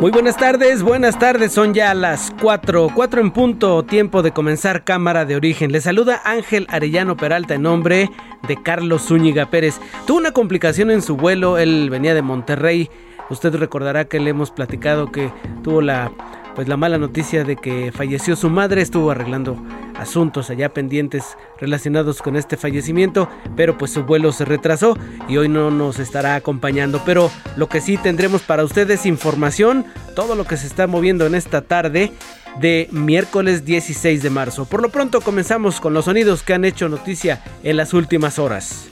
Muy buenas tardes, buenas tardes, son ya las 4, 4 en punto, tiempo de comenzar Cámara de Origen. Le saluda Ángel Arellano Peralta en nombre de Carlos Zúñiga Pérez. Tuvo una complicación en su vuelo, él venía de Monterrey. Usted recordará que le hemos platicado que tuvo la pues la mala noticia de que falleció su madre, estuvo arreglando asuntos allá pendientes relacionados con este fallecimiento, pero pues su vuelo se retrasó y hoy no nos estará acompañando, pero lo que sí tendremos para ustedes información, todo lo que se está moviendo en esta tarde de miércoles 16 de marzo. Por lo pronto comenzamos con los sonidos que han hecho noticia en las últimas horas.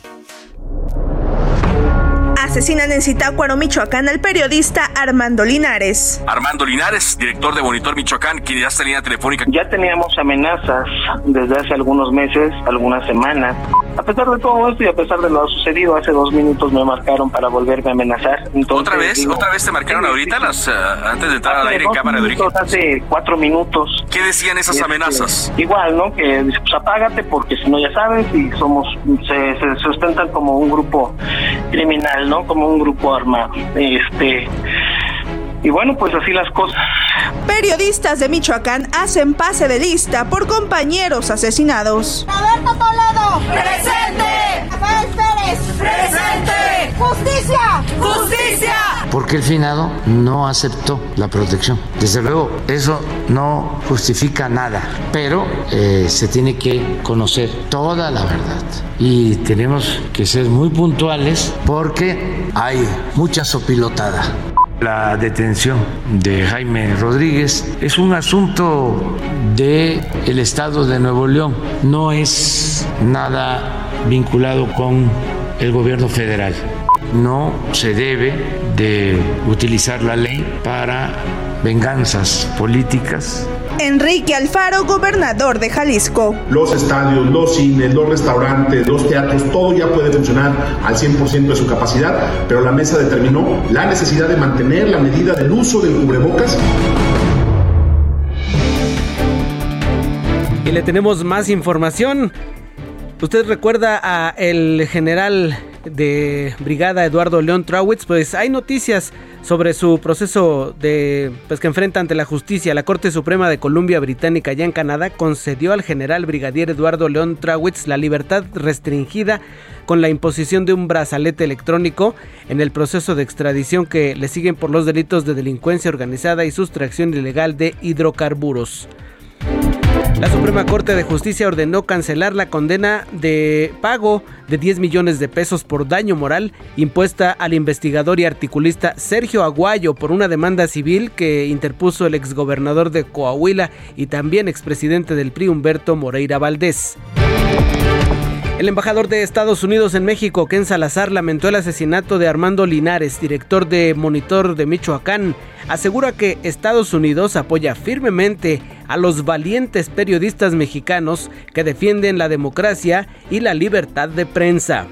Asesinan en Zitácuaro, Michoacán, al periodista Armando Linares. Armando Linares, director de Monitor Michoacán, quien ya está en línea telefónica. Ya teníamos amenazas desde hace algunos meses, algunas semanas. A pesar de todo esto y a pesar de lo sucedido, hace dos minutos me marcaron para volverme a amenazar. ¿Otra vez? ¿Otra vez te marcaron ahorita las, uh, antes de entrar al aire en cámara de origen? Hace cuatro minutos. ¿Qué decían esas Este, amenazas? Igual, ¿no? Que dice, pues apágate porque si no ya sabes y somos, se, se sustentan como un grupo criminal, ¿no? Como un grupo armado. Este, y bueno, pues así las cosas. Periodistas de Michoacán hacen pase de lista por compañeros asesinados. Roberto Toledo. Presente. Rafael Pérez. Presente. Justicia. Justicia. porque el finado no aceptó la protección. Desde luego, eso no justifica nada, pero eh, se tiene que conocer toda la verdad y tenemos que ser muy puntuales porque hay mucha sopilotada. La detención de Jaime Rodríguez es un asunto del el estado de Nuevo León, no es nada vinculado con el gobierno federal. No se debe de utilizar la ley para venganzas políticas Enrique Alfaro, gobernador de Jalisco. Los estadios, los cines, los restaurantes, los teatros, todo ya puede funcionar al 100% de su capacidad, pero la mesa determinó la necesidad de mantener la medida del uso del cubrebocas. Y le tenemos más información. ¿Usted recuerda a el general de brigada Eduardo León Trawitz? Pues hay noticias sobre su proceso de pues que enfrenta ante la justicia. La Corte Suprema de Columbia Británica allá en Canadá concedió al general brigadier Eduardo León Trawitz la libertad restringida con la imposición de un brazalete electrónico en el proceso de extradición que le siguen por los delitos de delincuencia organizada y sustracción ilegal de hidrocarburos. La Suprema Corte de Justicia ordenó cancelar la condena de pago de 10 millones de pesos por daño moral impuesta al investigador y articulista Sergio Aguayo por una demanda civil que interpuso el exgobernador de Coahuila y también expresidente del PRI Humberto Moreira Valdés. El embajador de Estados Unidos en México, Ken Salazar, lamentó el asesinato de Armando Linares, director de Monitor de Michoacán. Asegura que Estados Unidos apoya firmemente a los valientes periodistas mexicanos que defienden la democracia y la libertad de prensa.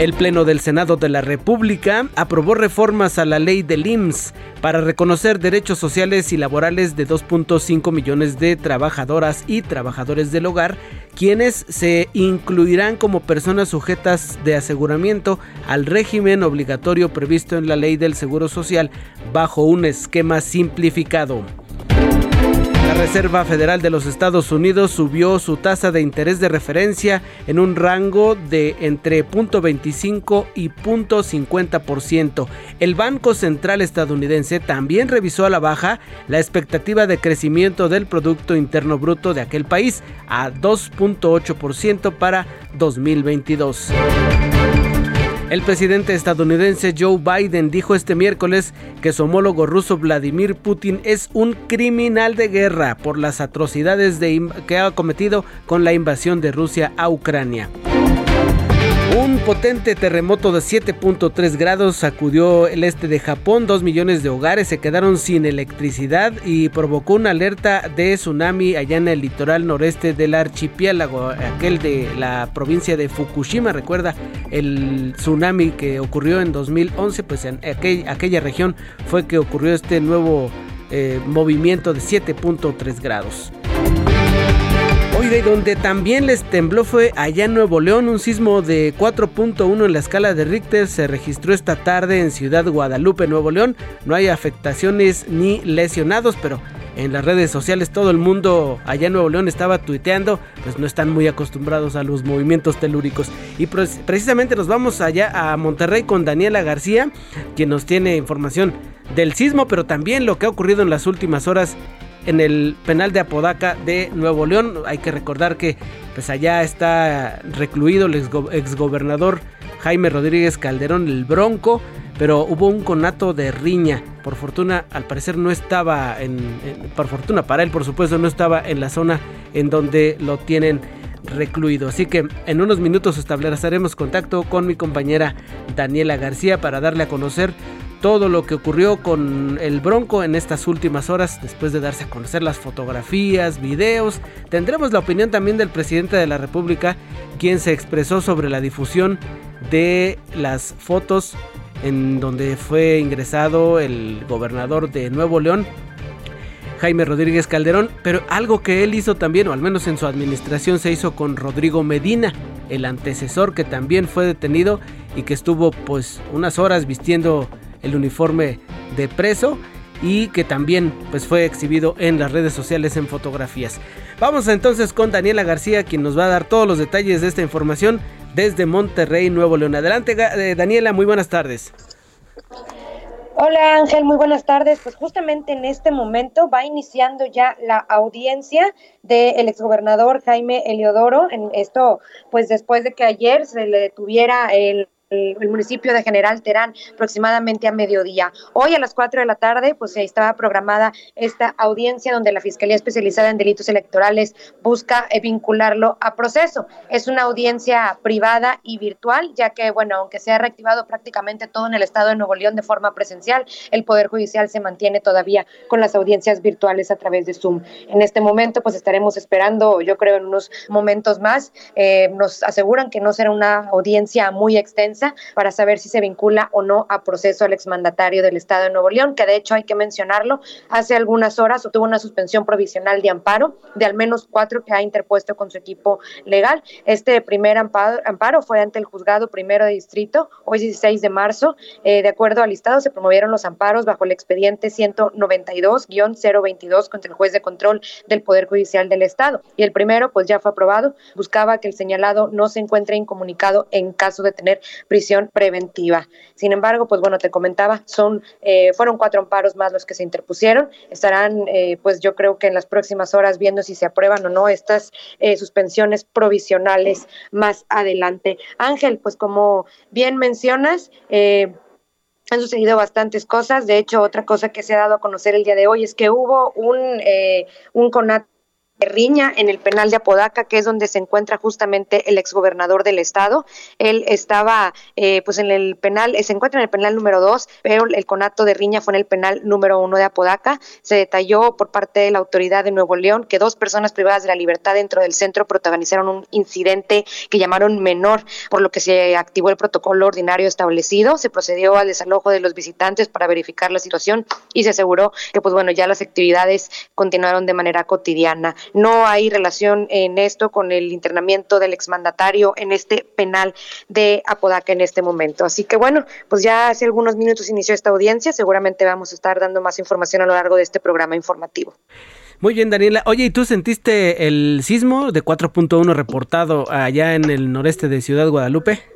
El Pleno del Senado de la República aprobó reformas a la ley del IMSS para reconocer derechos sociales y laborales de 2.5 millones de trabajadoras y trabajadores del hogar, quienes se incluirán como personas sujetas de aseguramiento al régimen obligatorio previsto en la ley del Seguro Social bajo un esquema simplificado. La Reserva Federal de los Estados Unidos subió su tasa de interés de referencia en un rango de entre 0.25 y 0.50%. El Banco Central estadounidense también revisó a la baja la expectativa de crecimiento del Producto Interno Bruto de aquel país a 2.8% para 2022. El presidente estadounidense Joe Biden dijo este miércoles que su homólogo ruso Vladimir Putin es un criminal de guerra por las atrocidades que ha cometido con la invasión de Rusia a Ucrania. Un potente terremoto de 7.3 grados sacudió el este de Japón. Dos millones de hogares se quedaron sin electricidad y provocó una alerta de tsunami allá en el litoral noreste del archipiélago, aquel de la provincia de Fukushima. Recuerda el tsunami que ocurrió en 2011, pues en aquella región fue que ocurrió este nuevo eh, movimiento de 7.3 grados. Y donde también les tembló fue allá en Nuevo León, un sismo de 4.1 en la escala de Richter se registró esta tarde en Ciudad Guadalupe, Nuevo León. No hay afectaciones ni lesionados, pero en las redes sociales todo el mundo allá en Nuevo León estaba tuiteando, pues no están muy acostumbrados a los movimientos telúricos. Y pues, precisamente nos vamos allá a Monterrey con Daniela García, quien nos tiene información del sismo, pero también lo que ha ocurrido en las últimas horas en el penal de Apodaca de Nuevo León. Hay que recordar que pues allá está recluido el exgobernador Jaime Rodríguez Calderón el Bronco, pero hubo un conato de riña. Por fortuna, al parecer no estaba en, por fortuna para él, por supuesto, no estaba en la zona en donde lo tienen recluido. Así que en unos minutos estableceremos contacto con mi compañera Daniela García para darle a conocer todo lo que ocurrió con el Bronco en estas últimas horas, después de darse a conocer las fotografías, videos. Tendremos la opinión también del presidente de la República, quien se expresó sobre la difusión de las fotos en donde fue ingresado el gobernador de Nuevo León, Jaime Rodríguez Calderón, pero algo que él hizo también, o al menos en su administración, se hizo con Rodrigo Medina, el antecesor que también fue detenido y que estuvo pues unas horas vistiendo el uniforme de preso y que también pues fue exhibido en las redes sociales en fotografías. Vamos entonces con Daniela García quien nos va a dar todos los detalles de esta información desde Monterrey, Nuevo León. Adelante eh, Daniela, muy buenas tardes. Hola Ángel, muy buenas tardes. Pues justamente en este momento va iniciando ya la audiencia del exgobernador Jaime Eliodoro. En esto, pues después de que ayer se le detuviera el el, municipio de General Terán aproximadamente a mediodía. Hoy a las 4 de la tarde, pues ahí estaba programada esta audiencia donde la Fiscalía Especializada en Delitos Electorales busca eh, vincularlo a proceso. Es una audiencia privada y virtual, ya que, bueno, aunque se ha reactivado prácticamente todo en el estado de Nuevo León de forma presencial, el Poder Judicial se mantiene todavía con las audiencias virtuales a través de Zoom. En este momento, pues estaremos esperando, yo creo, en unos momentos más. Eh, nos aseguran que no será una audiencia muy extensa para saber si se vincula o no a proceso al exmandatario del Estado de Nuevo León, que de hecho hay que mencionarlo, hace algunas horas obtuvo una suspensión provisional de amparo de al menos cuatro que ha interpuesto con su equipo legal. Este primer amparo, fue ante el juzgado primero de distrito, hoy 16 de marzo. Eh, de acuerdo al listado, se promovieron los amparos bajo el expediente 192-022 contra el juez de control del Poder Judicial del Estado. Y el primero, pues ya fue aprobado, buscaba que el señalado no se encuentre incomunicado en caso de tener prisión preventiva. Sin embargo, pues bueno, te comentaba, son eh, fueron cuatro amparos más los que se interpusieron. Estarán, eh, pues yo creo que en las próximas horas viendo si se aprueban o no estas eh, suspensiones provisionales más adelante. Ángel, pues como bien mencionas, han sucedido bastantes cosas. De hecho, otra cosa que se ha dado a conocer el día de hoy es que hubo un, un CONAT riña en el penal de Apodaca, que es donde se encuentra justamente el exgobernador del estado. Él estaba eh, pues en el penal, se encuentra en el penal número dos, pero el conato de riña fue en el penal número uno de Apodaca. Se detalló por parte de la autoridad de Nuevo León que dos personas privadas de la libertad dentro del centro protagonizaron un incidente que llamaron menor, por lo que se activó el protocolo ordinario establecido, se procedió al desalojo de los visitantes para verificar la situación y se aseguró que pues bueno, ya las actividades continuaron de manera cotidiana. No hay relación en esto con el internamiento del exmandatario en este penal de Apodaca en este momento. Así que bueno, pues ya hace algunos minutos inició esta audiencia. Seguramente vamos a estar dando más información a lo largo de este programa informativo. Muy bien, Daniela. Oye, ¿y tú sentiste el sismo de 4.1 reportado allá en el noreste de Ciudad Guadalupe?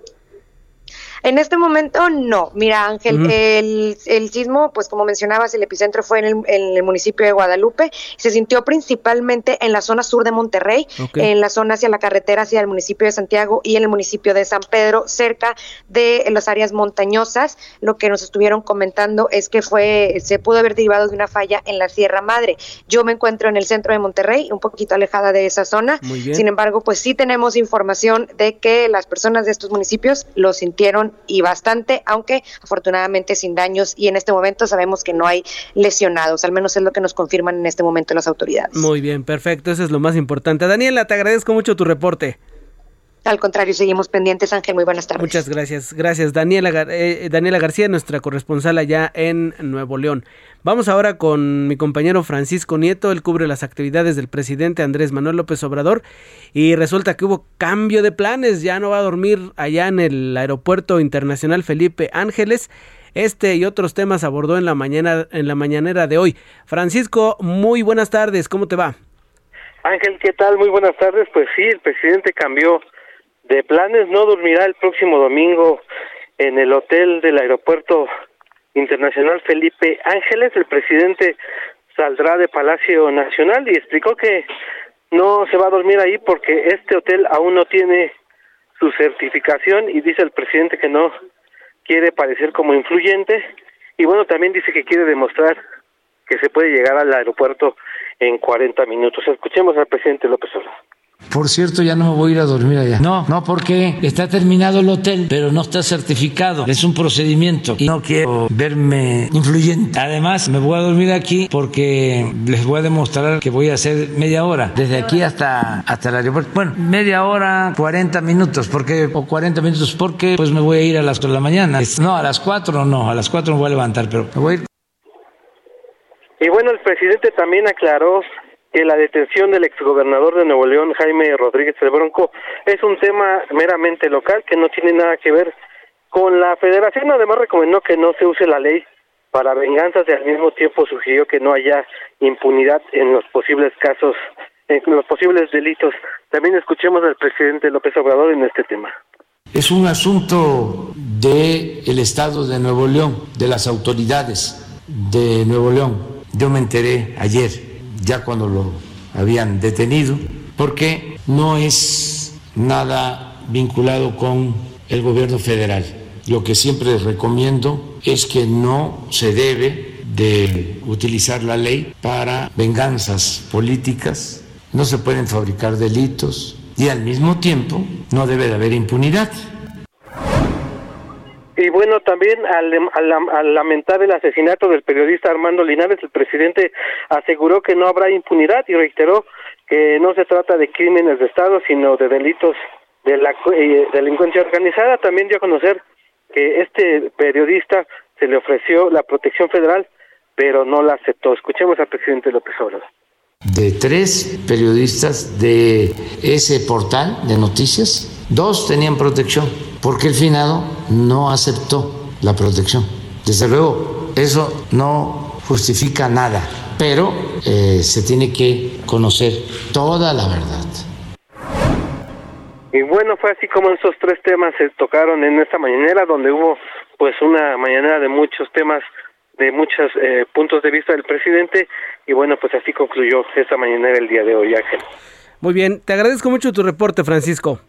En este momento no. Mira, Ángel, el, el, sismo, pues como mencionabas, el epicentro fue en el, en el, municipio de Guadalupe. Se sintió principalmente en la zona sur de Monterrey, en la zona hacia la carretera hacia el municipio de Santiago y en el municipio de San Pedro, cerca de las áreas montañosas. Lo que nos estuvieron comentando es que fue, se pudo haber derivado de una falla en la Sierra Madre. Yo me encuentro en el centro de Monterrey, un poquito alejada de esa zona. Sin embargo, pues sí tenemos información de que las personas de estos municipios lo sintieron y bastante, aunque afortunadamente sin daños y en este momento sabemos que no hay lesionados, al menos es lo que nos confirman en este momento las autoridades. Muy bien, perfecto, eso es lo más importante. Daniela, te agradezco mucho tu reporte. Al contrario, seguimos pendientes, Ángel. Muy buenas tardes. Muchas gracias. Gracias, Daniela, eh, Daniela García, nuestra corresponsal allá en Nuevo León. Vamos ahora con mi compañero Francisco Nieto. Él cubre las actividades del presidente Andrés Manuel López Obrador. Y resulta que hubo cambio de planes. Ya no va a dormir allá en el Aeropuerto Internacional Felipe Ángeles. Este y otros temas abordó en la mañana, en la mañanera de hoy. Francisco, muy buenas tardes. ¿Cómo te va? Ángel, ¿qué tal? Muy buenas tardes. Pues sí, el presidente cambió de planes no dormirá el próximo domingo en el hotel del aeropuerto internacional Felipe Ángeles. El presidente saldrá de Palacio Nacional y explicó que no se va a dormir ahí porque este hotel aún no tiene su certificación y dice el presidente que no quiere parecer como influyente y bueno, también dice que quiere demostrar que se puede llegar al aeropuerto en 40 minutos. Escuchemos al presidente López Obrador. Por cierto, ya no me voy a ir a dormir allá. No, no, porque está terminado el hotel, pero no está certificado. Es un procedimiento y no quiero verme influyente. Además, me voy a dormir aquí porque les voy a demostrar que voy a hacer media hora, desde aquí hasta, hasta el aeropuerto. Bueno, media hora, 40 minutos, porque, o 40 minutos, porque pues me voy a ir a las 4 de la mañana. No, a las 4 no, a las 4 me voy a levantar, pero me voy a ir. Y bueno, el presidente también aclaró que la detención del exgobernador de Nuevo León, Jaime Rodríguez el Bronco, es un tema meramente local que no tiene nada que ver con la federación. Además, recomendó que no se use la ley para venganzas y al mismo tiempo sugirió que no haya impunidad en los posibles casos, en los posibles delitos. También escuchemos al presidente López Obrador en este tema. Es un asunto del el Estado de Nuevo León, de las autoridades de Nuevo León. Yo me enteré ayer ya cuando lo habían detenido, porque no es nada vinculado con el gobierno federal. Lo que siempre recomiendo es que no se debe de utilizar la ley para venganzas políticas, no se pueden fabricar delitos y al mismo tiempo no debe de haber impunidad. Y bueno, también al, lamentar el asesinato del periodista Armando Linares, el presidente aseguró que no habrá impunidad y reiteró que no se trata de crímenes de Estado, sino de delitos de la eh, delincuencia organizada. También dio a conocer que este periodista se le ofreció la protección federal, pero no la aceptó. Escuchemos al presidente López Obrador de tres periodistas de ese portal de noticias, dos tenían protección, porque el finado no aceptó la protección. Desde luego, eso no justifica nada, pero eh, se tiene que conocer toda la verdad. Y bueno, fue así como esos tres temas se tocaron en esta mañanera, donde hubo pues una mañanera de muchos temas de muchos eh, puntos de vista del presidente y bueno, pues así concluyó esta mañana el día de hoy, Ángel. Muy bien, te agradezco mucho tu reporte, Francisco.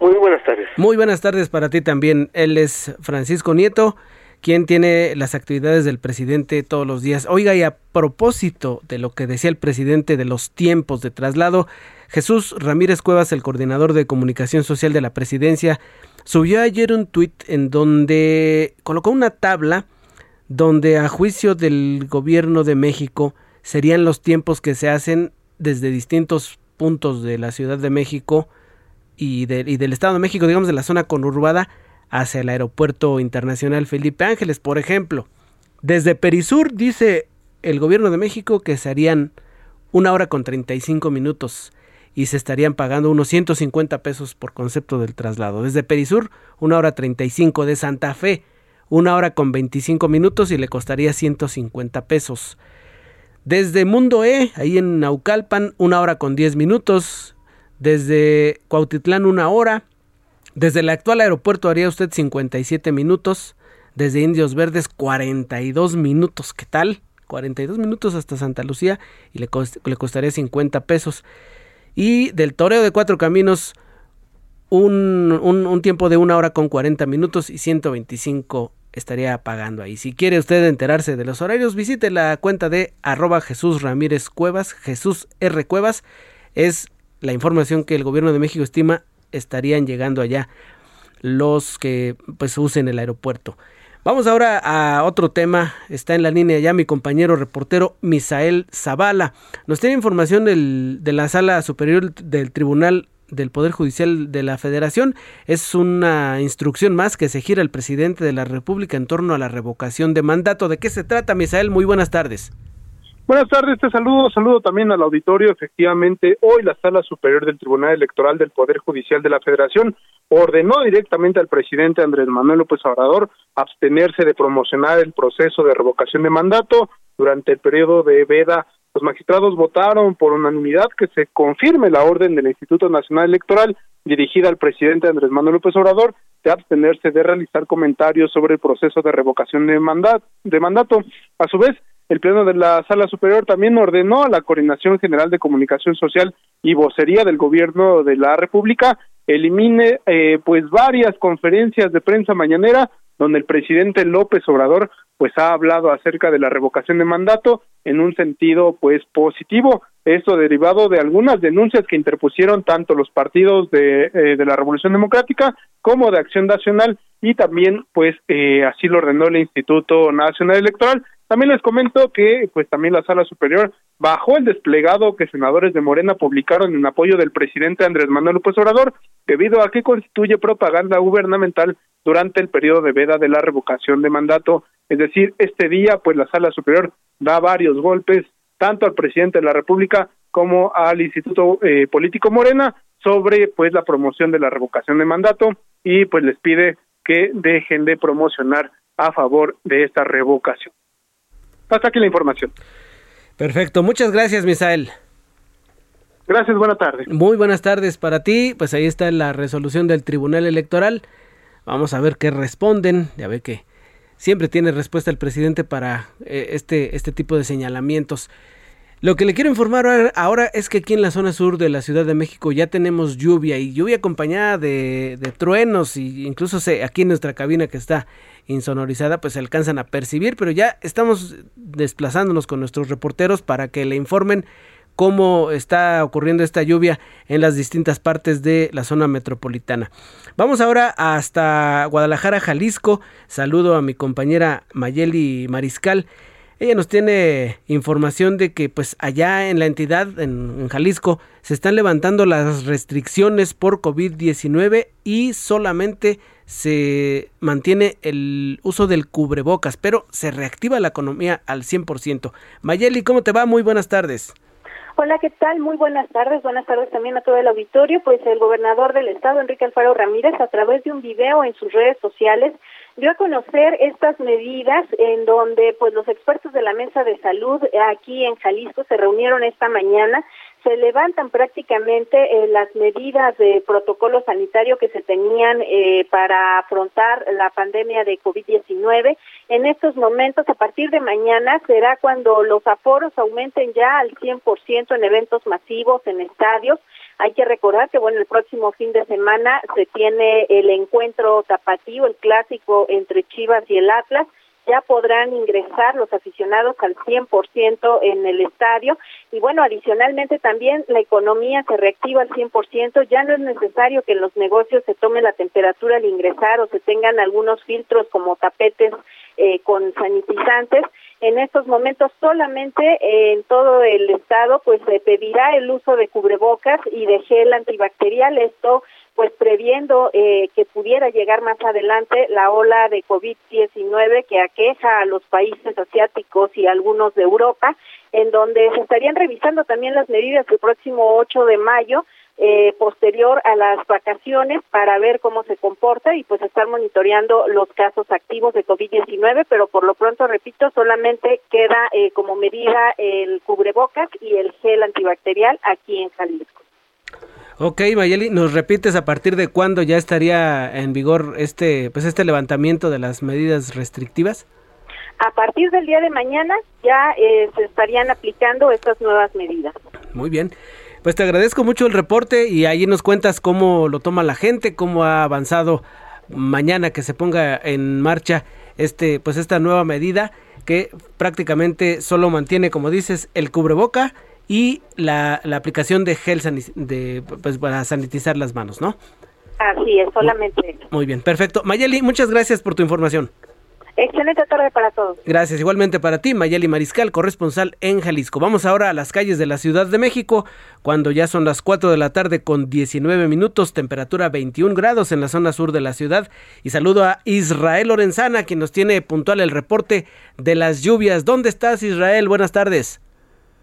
Muy buenas tardes. Muy buenas tardes para ti también. Él es Francisco Nieto, quien tiene las actividades del presidente todos los días. Oiga, y a propósito de lo que decía el presidente de los tiempos de traslado, Jesús Ramírez Cuevas, el coordinador de comunicación social de la presidencia, subió ayer un tuit en donde colocó una tabla donde a juicio del gobierno de México serían los tiempos que se hacen desde distintos puntos de la Ciudad de México y, del Estado de México, digamos de la zona conurbada, hacia el aeropuerto internacional Felipe Ángeles, por ejemplo. Desde Perisur dice el gobierno de México que se harían una hora con 35 minutos y se estarían pagando unos 150 pesos por concepto del traslado. Desde Perisur, una hora 35 de Santa Fe, una hora con 25 minutos y le costaría 150 pesos. Desde Mundo E, ahí en Naucalpan, una hora con 10 minutos. Desde Cuautitlán, una hora. Desde el actual aeropuerto haría usted 57 minutos. Desde Indios Verdes, 42 minutos. ¿Qué tal? 42 minutos hasta Santa Lucía y le, le costaría 50 pesos. Y del Toreo de Cuatro Caminos, un, un, tiempo de una hora con 40 minutos y 125 estaría pagando ahí. Si quiere usted enterarse de los horarios, visite la cuenta de arroba Jesús Ramírez Cuevas, Jesús R. Cuevas. Es la información que el gobierno de México estima estarían llegando allá los que pues usen el aeropuerto. Vamos ahora a otro tema. Está en la línea ya mi compañero reportero Misael Zavala. Nos tiene información del, de la sala superior del Tribunal del Poder Judicial de la Federación. Es una instrucción más que se gira el presidente de la República en torno a la revocación de mandato. ¿De qué se trata, Misael? Muy buenas tardes. Buenas tardes, te saludo, saludo también al auditorio. Efectivamente, hoy la Sala Superior del Tribunal Electoral del Poder Judicial de la Federación ordenó directamente al presidente Andrés Manuel López Obrador abstenerse de promocionar el proceso de revocación de mandato durante el periodo de veda. Los magistrados votaron por unanimidad que se confirme la orden del Instituto Nacional Electoral dirigida al presidente Andrés Manuel López Obrador de abstenerse de realizar comentarios sobre el proceso de revocación de, mandato. de mandato. A su vez, el Pleno de la Sala Superior también ordenó a la Coordinación General de Comunicación Social y Vocería del Gobierno de la República elimine eh, pues varias conferencias de prensa mañanera donde el presidente López Obrador pues ha hablado acerca de la revocación de mandato en un sentido pues positivo. Esto derivado de algunas denuncias que interpusieron tanto los partidos de, eh, de la Revolución Democrática como de Acción Nacional y también pues eh, así lo ordenó el Instituto Nacional Electoral. También les comento que pues también la Sala Superior bajó el desplegado que senadores de Morena publicaron en apoyo del presidente Andrés Manuel López Obrador, debido a que constituye propaganda gubernamental durante el periodo de veda de la revocación de mandato. Es decir, este día pues la Sala Superior da varios golpes tanto al presidente de la República como al Instituto eh, Político Morena sobre pues la promoción de la revocación de mandato y pues les pide que dejen de promocionar a favor de esta revocación. Hasta aquí la información. Perfecto, muchas gracias, Misael. Gracias, buenas tardes. Muy buenas tardes para ti. Pues ahí está la resolución del Tribunal Electoral. Vamos a ver qué responden. Ya ve que siempre tiene respuesta el presidente para eh, este, este tipo de señalamientos. Lo que le quiero informar ahora es que aquí en la zona sur de la Ciudad de México ya tenemos lluvia y lluvia acompañada de, de truenos y incluso se, aquí en nuestra cabina que está insonorizada pues se alcanzan a percibir, pero ya estamos desplazándonos con nuestros reporteros para que le informen cómo está ocurriendo esta lluvia en las distintas partes de la zona metropolitana. Vamos ahora hasta Guadalajara, Jalisco. Saludo a mi compañera Mayeli Mariscal. Ella nos tiene información de que pues allá en la entidad, en, Jalisco, se están levantando las restricciones por COVID-19 y solamente se mantiene el uso del cubrebocas, pero se reactiva la economía al 100%. Mayeli, ¿cómo te va? Muy buenas tardes. Hola, ¿qué tal? Muy buenas tardes. Buenas tardes también a todo el auditorio. Pues el gobernador del estado, Enrique Alfaro Ramírez, a través de un video en sus redes sociales, dio a conocer estas medidas en donde pues los expertos de la mesa de salud aquí en Jalisco se reunieron esta mañana se levantan prácticamente eh, las medidas de protocolo sanitario que se tenían eh, para afrontar la pandemia de COVID-19. En estos momentos, a partir de mañana, será cuando los aforos aumenten ya al 100% en eventos masivos, en estadios. Hay que recordar que, bueno, el próximo fin de semana se tiene el encuentro tapatío, el clásico entre Chivas y el Atlas ya podrán ingresar los aficionados al 100% en el estadio y bueno, adicionalmente también la economía se reactiva al 100%, ya no es necesario que en los negocios se tome la temperatura al ingresar o se tengan algunos filtros como tapetes eh, con sanitizantes. En estos momentos solamente eh, en todo el estado pues se pedirá el uso de cubrebocas y de gel antibacterial. Esto pues previendo eh, que pudiera llegar más adelante la ola de COVID-19 que aqueja a los países asiáticos y algunos de Europa, en donde se estarían revisando también las medidas del próximo 8 de mayo eh, posterior a las vacaciones para ver cómo se comporta y pues estar monitoreando los casos activos de COVID-19, pero por lo pronto, repito, solamente queda eh, como medida el cubrebocas y el gel antibacterial aquí en Jalisco. Ok, Mayeli, ¿nos repites a partir de cuándo ya estaría en vigor este, pues este levantamiento de las medidas restrictivas? A partir del día de mañana ya eh, se estarían aplicando estas nuevas medidas. Muy bien. Pues te agradezco mucho el reporte y ahí nos cuentas cómo lo toma la gente, cómo ha avanzado mañana que se ponga en marcha este, pues esta nueva medida que prácticamente solo mantiene, como dices, el cubreboca y la, la aplicación de gel de, pues, para sanitizar las manos, ¿no? Así es, solamente. Muy bien, perfecto. Mayeli, muchas gracias por tu información. Excelente tarde para todos. Gracias, igualmente para ti, Mayeli Mariscal, corresponsal en Jalisco. Vamos ahora a las calles de la Ciudad de México, cuando ya son las 4 de la tarde con 19 minutos, temperatura 21 grados en la zona sur de la ciudad. Y saludo a Israel Lorenzana, quien nos tiene puntual el reporte de las lluvias. ¿Dónde estás, Israel? Buenas tardes.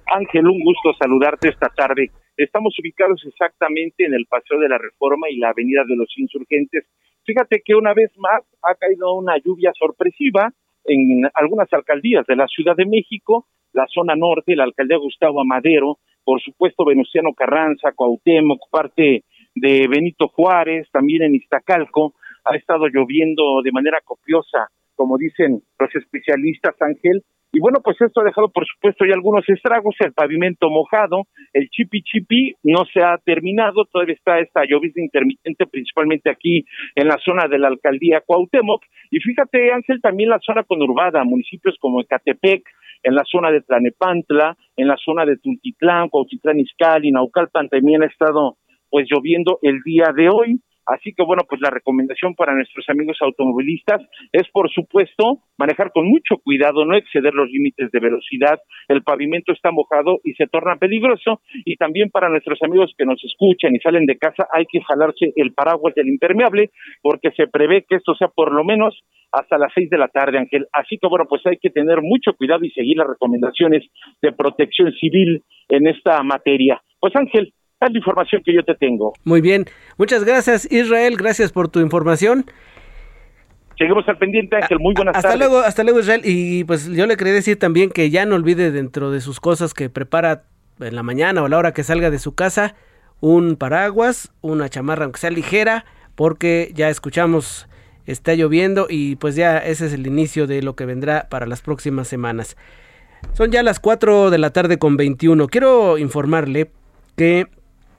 Ángel, un gusto saludarte esta tarde. Estamos ubicados exactamente en el Paseo de la Reforma y la Avenida de los Insurgentes. Fíjate que una vez más ha caído una lluvia sorpresiva en algunas alcaldías de la Ciudad de México, la zona norte, la alcaldía Gustavo Amadero, por supuesto Venustiano Carranza, Cuauhtémoc, parte de Benito Juárez, también en Iztacalco, ha estado lloviendo de manera copiosa, como dicen los especialistas, Ángel, y bueno, pues esto ha dejado, por supuesto, ya algunos estragos, el pavimento mojado, el chipi chipi no se ha terminado, todavía está esta llovizna intermitente, principalmente aquí en la zona de la alcaldía Cuauhtémoc. Y fíjate, Ángel, también la zona conurbada, municipios como Ecatepec, en la zona de Tlanepantla, en la zona de Tultitlán, Cuautitlán Izcalli, Naucalpan también ha estado pues lloviendo el día de hoy. Así que bueno, pues la recomendación para nuestros amigos automovilistas es por supuesto manejar con mucho cuidado, no exceder los límites de velocidad, el pavimento está mojado y se torna peligroso y también para nuestros amigos que nos escuchan y salen de casa hay que jalarse el paraguas del impermeable porque se prevé que esto sea por lo menos hasta las seis de la tarde, Ángel. Así que bueno, pues hay que tener mucho cuidado y seguir las recomendaciones de protección civil en esta materia. Pues Ángel, es la información que yo te tengo. Muy bien. Muchas gracias, Israel. Gracias por tu información. Seguimos al pendiente, Ángel. Muy buenas hasta tardes. Luego, hasta luego, Israel. Y pues yo le quería decir también que ya no olvide dentro de sus cosas que prepara en la mañana o a la hora que salga de su casa un paraguas, una chamarra aunque sea ligera, porque ya escuchamos está lloviendo y pues ya ese es el inicio de lo que vendrá para las próximas semanas. Son ya las 4 de la tarde con 21. Quiero informarle que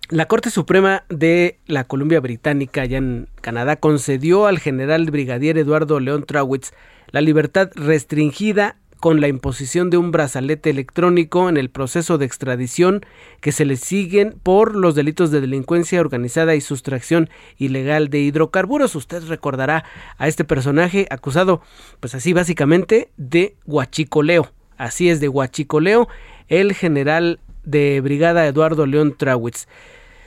la Corte Suprema de la Columbia Británica, allá en Canadá, concedió al general brigadier Eduardo León Trawitz la libertad restringida con la imposición de un brazalete electrónico en el proceso de extradición que se le siguen por los delitos de delincuencia organizada y sustracción ilegal de hidrocarburos. Usted recordará a este personaje acusado, pues así básicamente, de huachicoleo. Así es, de huachicoleo, el general de brigada Eduardo León Trawitz.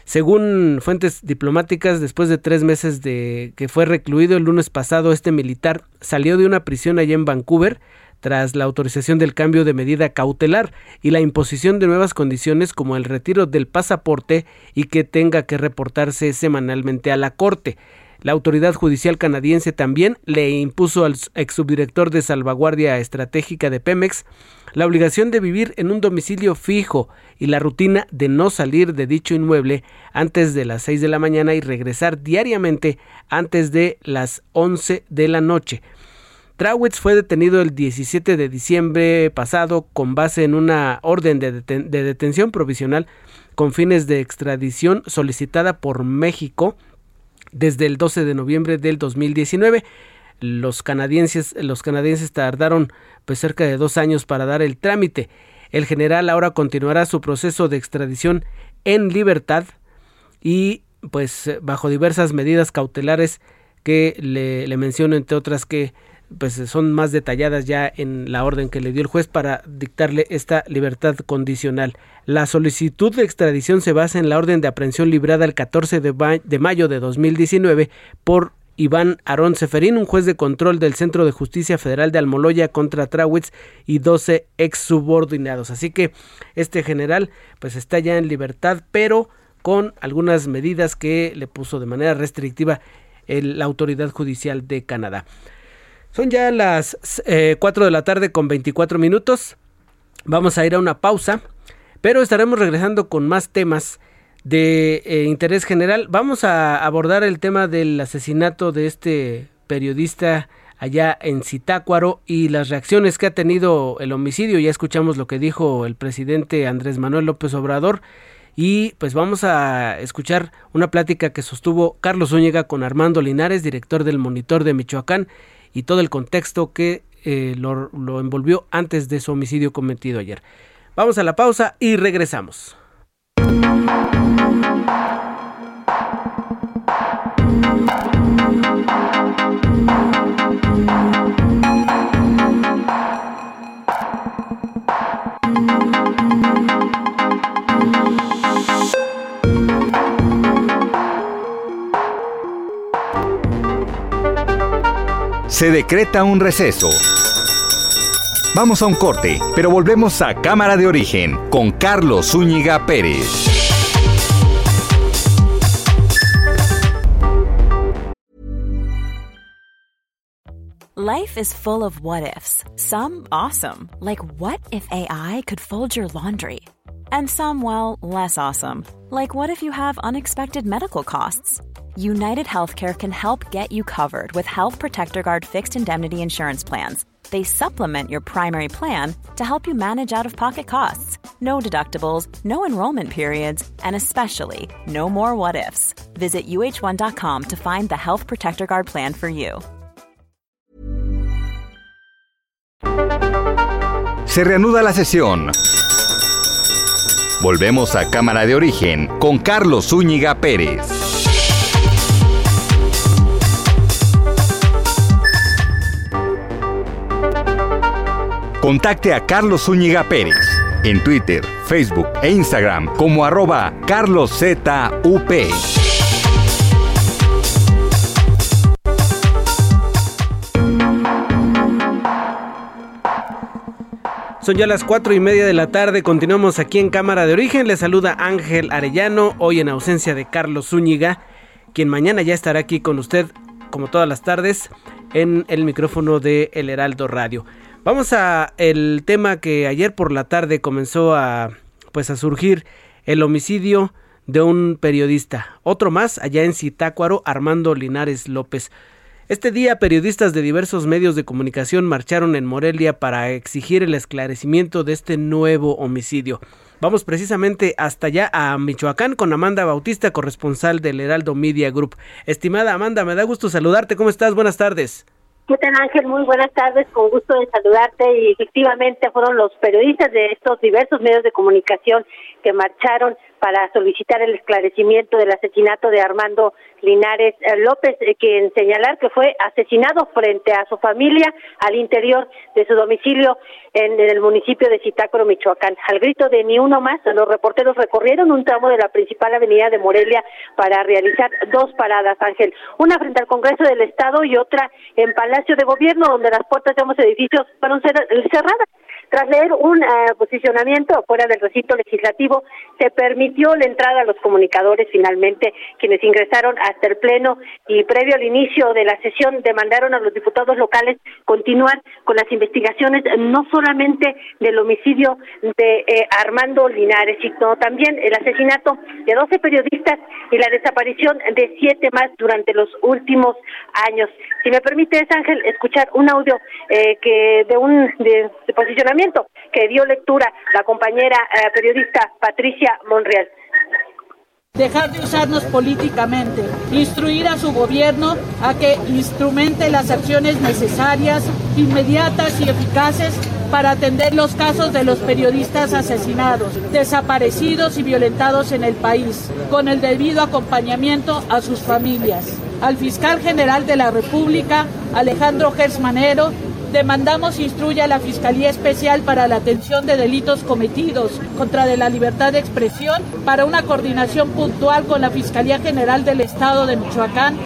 Según fuentes diplomáticas, después de tres meses de que fue recluido el lunes pasado, este militar salió de una prisión allá en Vancouver tras la autorización del cambio de medida cautelar y la imposición de nuevas condiciones como el retiro del pasaporte y que tenga que reportarse semanalmente a la Corte. La autoridad judicial canadiense también le impuso al exsubdirector de salvaguardia estratégica de Pemex la obligación de vivir en un domicilio fijo y la rutina de no salir de dicho inmueble antes de las 6 de la mañana y regresar diariamente antes de las 11 de la noche. Trawitz fue detenido el 17 de diciembre pasado con base en una orden de, de detención provisional con fines de extradición solicitada por México desde el 12 de noviembre del 2019. Los canadienses, los canadienses tardaron pues cerca de dos años para dar el trámite. El general ahora continuará su proceso de extradición en libertad y pues bajo diversas medidas cautelares que le, le menciono entre otras que pues son más detalladas ya en la orden que le dio el juez para dictarle esta libertad condicional. La solicitud de extradición se basa en la orden de aprehensión librada el 14 de, de mayo de 2019 por Iván Arón Seferín, un juez de control del Centro de Justicia Federal de Almoloya contra Trawitz y 12 ex subordinados. Así que este general pues está ya en libertad, pero con algunas medidas que le puso de manera restrictiva la autoridad judicial de Canadá. Son ya las 4 eh, de la tarde con 24 minutos. Vamos a ir a una pausa, pero estaremos regresando con más temas de eh, interés general. Vamos a abordar el tema del asesinato de este periodista allá en Zitácuaro y las reacciones que ha tenido el homicidio. Ya escuchamos lo que dijo el presidente Andrés Manuel López Obrador y pues vamos a escuchar una plática que sostuvo Carlos Zúñiga con Armando Linares, director del Monitor de Michoacán y todo el contexto que eh, lo, lo envolvió antes de su homicidio cometido ayer. Vamos a la pausa y regresamos. Se decreta un receso. Vamos a un corte, pero volvemos a Cámara de Origen con Carlos Zúñiga Pérez. Life is full of what ifs. Some awesome, like what if AI could fold your laundry? And some, well, less awesome, like what if you have unexpected medical costs? United Healthcare can help get you covered with Health Protector Guard fixed indemnity insurance plans. They supplement your primary plan to help you manage out of pocket costs. No deductibles, no enrollment periods, and especially no more what ifs. Visit uh1.com to find the Health Protector Guard plan for you. Se reanuda la sesión. Volvemos a Cámara de Origen con Carlos Zúñiga Pérez. Contacte a Carlos Zúñiga Pérez en Twitter, Facebook e Instagram como arroba carloszup. Son ya las cuatro y media de la tarde, continuamos aquí en Cámara de Origen, le saluda Ángel Arellano, hoy en ausencia de Carlos Zúñiga, quien mañana ya estará aquí con usted, como todas las tardes, en el micrófono de El Heraldo Radio. Vamos a el tema que ayer por la tarde comenzó a pues a surgir el homicidio de un periodista. Otro más allá en Citácuaro, Armando Linares López. Este día periodistas de diversos medios de comunicación marcharon en Morelia para exigir el esclarecimiento de este nuevo homicidio. Vamos precisamente hasta allá a Michoacán con Amanda Bautista, corresponsal del Heraldo Media Group. Estimada Amanda, me da gusto saludarte. ¿Cómo estás? Buenas tardes. ¿Qué tal Ángel? Muy buenas tardes, con gusto de saludarte y efectivamente fueron los periodistas de estos diversos medios de comunicación que marcharon para solicitar el esclarecimiento del asesinato de Armando Linares eh, López, eh, quien señalar que fue asesinado frente a su familia al interior de su domicilio en, el municipio de Zitácuaro, Michoacán. Al grito de ni uno más, los reporteros recorrieron un tramo de la principal avenida de Morelia para realizar dos paradas, Ángel, una frente al Congreso del Estado y otra en Palacio de Gobierno, donde las puertas de ambos edificios fueron cerradas. Tras leer un eh, posicionamiento fuera del recinto legislativo, se permitió la entrada a los comunicadores finalmente, quienes ingresaron hasta el Pleno y previo al inicio de la sesión demandaron a los diputados locales continuar con las investigaciones no solamente del homicidio de eh, Armando Linares, sino también el asesinato de 12 periodistas y la desaparición de siete más durante los últimos años. Si me permite, Ángel, escuchar un audio eh, que de un de posicionamiento que dio lectura la compañera eh, periodista Patricia Monreal. Dejar de usarnos políticamente, instruir a su gobierno a que instrumente las acciones necesarias, inmediatas y eficaces para atender los casos de los periodistas asesinados, desaparecidos y violentados en el país, con el debido acompañamiento a sus familias. Al fiscal general de la República, Alejandro Gersmanero, demandamos instruya a la Fiscalía Especial para la Atención de Delitos Cometidos contra la Libertad de Expresión para una coordinación puntual con la Fiscalía General del Estado de Michoacán.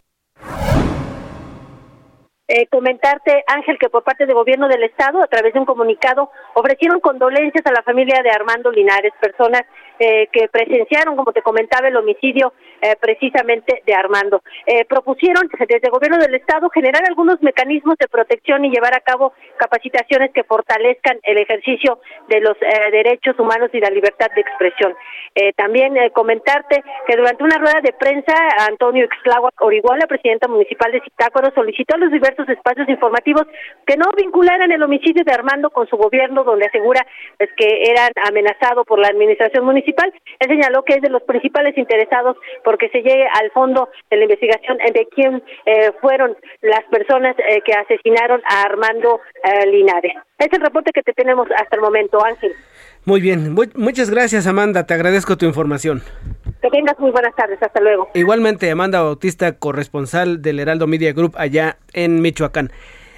Eh, comentarte, Ángel, que por parte del gobierno del Estado, a través de un comunicado, ofrecieron condolencias a la familia de Armando Linares, personas eh, que presenciaron, como te comentaba, el homicidio eh, precisamente de Armando. Eh, propusieron desde el gobierno del estado generar algunos mecanismos de protección y llevar a cabo capacitaciones que fortalezcan el ejercicio de los derechos humanos y la libertad de expresión. también comentarte que durante una rueda de prensa, Antonio Exlagua Orihuela, presidenta municipal de Zitácuaro, solicitó a los diversos espacios informativos que no vincularan el homicidio de Armando con su gobierno, donde asegura pues, que eran amenazados por la administración municipal. Él señaló que es de los principales interesados porque se llegue al fondo de la investigación de quién eh, fueron las personas eh, que asesinaron a Armando eh, Linares. Es el reporte que te tenemos hasta el momento, Ángel. Muy bien, muchas gracias Amanda, te agradezco tu información. Que tengas muy buenas tardes, hasta luego. Igualmente, Amanda Bautista, corresponsal del Heraldo Media Group allá en Michoacán.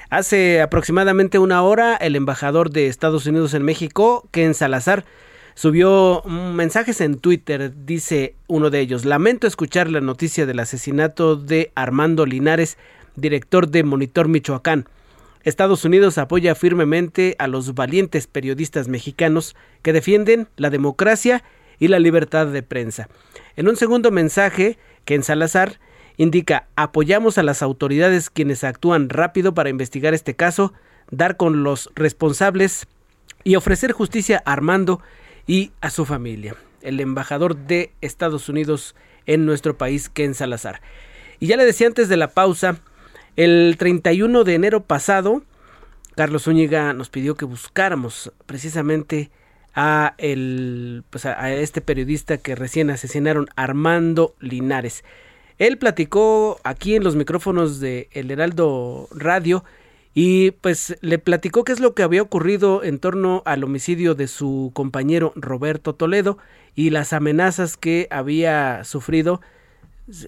Hace aproximadamente una hora, el embajador de Estados Unidos en México, Ken Salazar, subió mensajes en Twitter. Dice uno de ellos, lamento escuchar la noticia del asesinato de Armando Linares, director de Monitor Michoacán. Estados Unidos apoya firmemente a los valientes periodistas mexicanos que defienden la democracia y la libertad de prensa. En un segundo mensaje, Ken Salazar indica apoyamos a las autoridades quienes actúan rápido para investigar este caso, dar con los responsables y ofrecer justicia a Armando y a su familia. El embajador de Estados Unidos en nuestro país, Ken Salazar. Y ya le decía antes de la pausa, el 31 de enero pasado, Carlos Zúñiga nos pidió que buscáramos precisamente a, el, pues a, este periodista que recién asesinaron, Armando Linares. Él platicó aquí en los micrófonos de El Heraldo Radio y pues le platicó qué es lo que había ocurrido en torno al homicidio de su compañero Roberto Toledo y las amenazas que había sufrido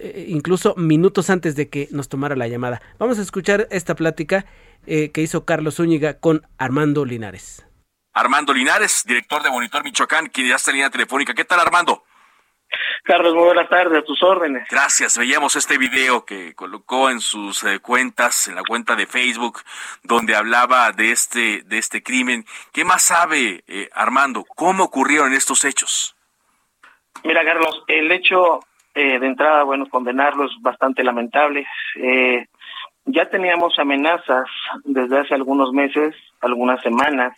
eh, incluso minutos antes de que nos tomara la llamada. Vamos a escuchar esta plática eh, que hizo Carlos Zúñiga con Armando Linares. Armando Linares, director de Monitor Michoacán, quien ya está en línea telefónica. ¿Qué tal, Armando? Carlos, muy buenas tardes, a tus órdenes. Gracias. Veíamos este video que colocó en sus eh, cuentas, en la cuenta de Facebook, donde hablaba de este, de este crimen. ¿Qué más sabe, eh, Armando? ¿Cómo ocurrieron estos hechos? Mira, Carlos, el hecho eh, de entrada, bueno, condenarlo es bastante lamentable. ya teníamos amenazas desde hace algunos meses, algunas semanas,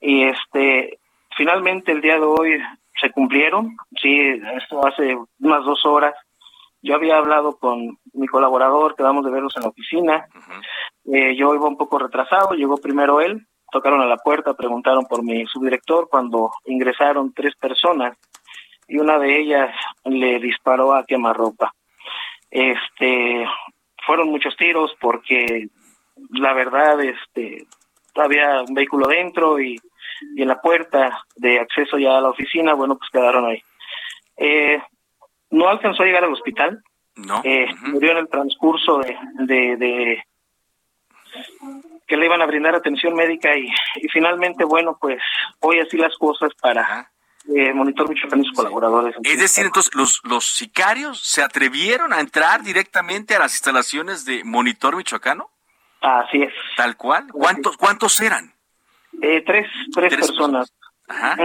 y este finalmente el día de hoy se cumplieron, sí, esto hace unas dos horas. Yo había hablado con mi colaborador, quedamos de verlos en la oficina. eh, yo iba un poco retrasado, llegó primero él, tocaron a la puerta, preguntaron por mi subdirector cuando ingresaron tres personas y una de ellas le disparó a quemarropa. Este, fueron muchos tiros porque la verdad, este, había un vehículo dentro y y en la puerta de acceso ya a la oficina, bueno, pues quedaron ahí. Eh, no alcanzó a llegar al hospital. No. Eh, Murió en el transcurso de, de, que le iban a brindar atención médica y, y finalmente, bueno, pues hoy así las cosas para eh, Monitor Michoacán y sus colaboradores. Es decir, entonces los, los sicarios se atrevieron a entrar directamente a las instalaciones de Monitor Michoacano. Así es. Tal cual. ¿Cuántos, cuántos eran? Eh, tres, tres, personas. Ajá.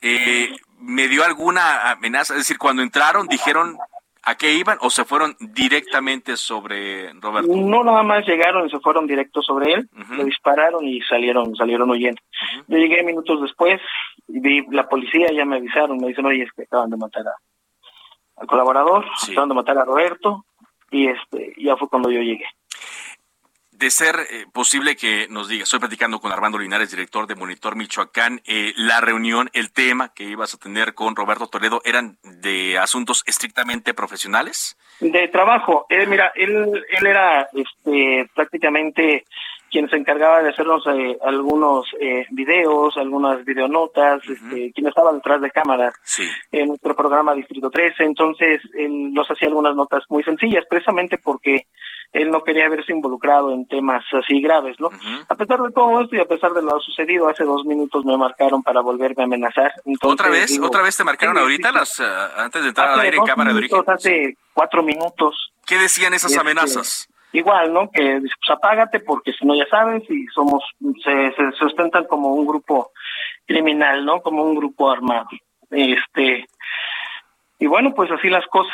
eh, ¿Me dio alguna amenaza? Es decir, cuando entraron, dijeron a qué iban o se fueron directamente sobre Roberto? No, nada más llegaron y se fueron directo sobre él, le dispararon y salieron, salieron huyendo. Yo llegué minutos después y vi la policía, ya me avisaron, me dicen, oye, es que acaban de matar a, al colaborador, acaban de matar a Roberto y este ya fue cuando yo llegué de ser eh, posible que nos diga, estoy platicando con Armando Linares, director de Monitor Michoacán, eh, la reunión, el tema que ibas a tener con Roberto Toledo, ¿eran de asuntos estrictamente profesionales? De trabajo. Eh, mira, él, él era este, prácticamente quien se encargaba de hacernos eh, algunos eh, videos, algunas videonotas, este, quien estaba detrás de cámaras en nuestro programa Distrito 13. Entonces, él nos hacía algunas notas muy sencillas, precisamente porque él no quería verse involucrado en temas así graves, ¿no? A pesar de todo esto y a pesar de lo sucedido, hace dos minutos me marcaron para volverme a amenazar. ¿Otra vez? ¿Otra vez te marcaron ahorita, las eh, antes de entrar al aire en cámara de origen? Hace cuatro minutos. ¿Qué decían esas Este, amenazas? igual, ¿no? Que pues apágate porque si no ya sabes y somos, se, se sustentan como un grupo criminal, ¿no? Como un grupo armado. Este, y bueno, pues así las cosas,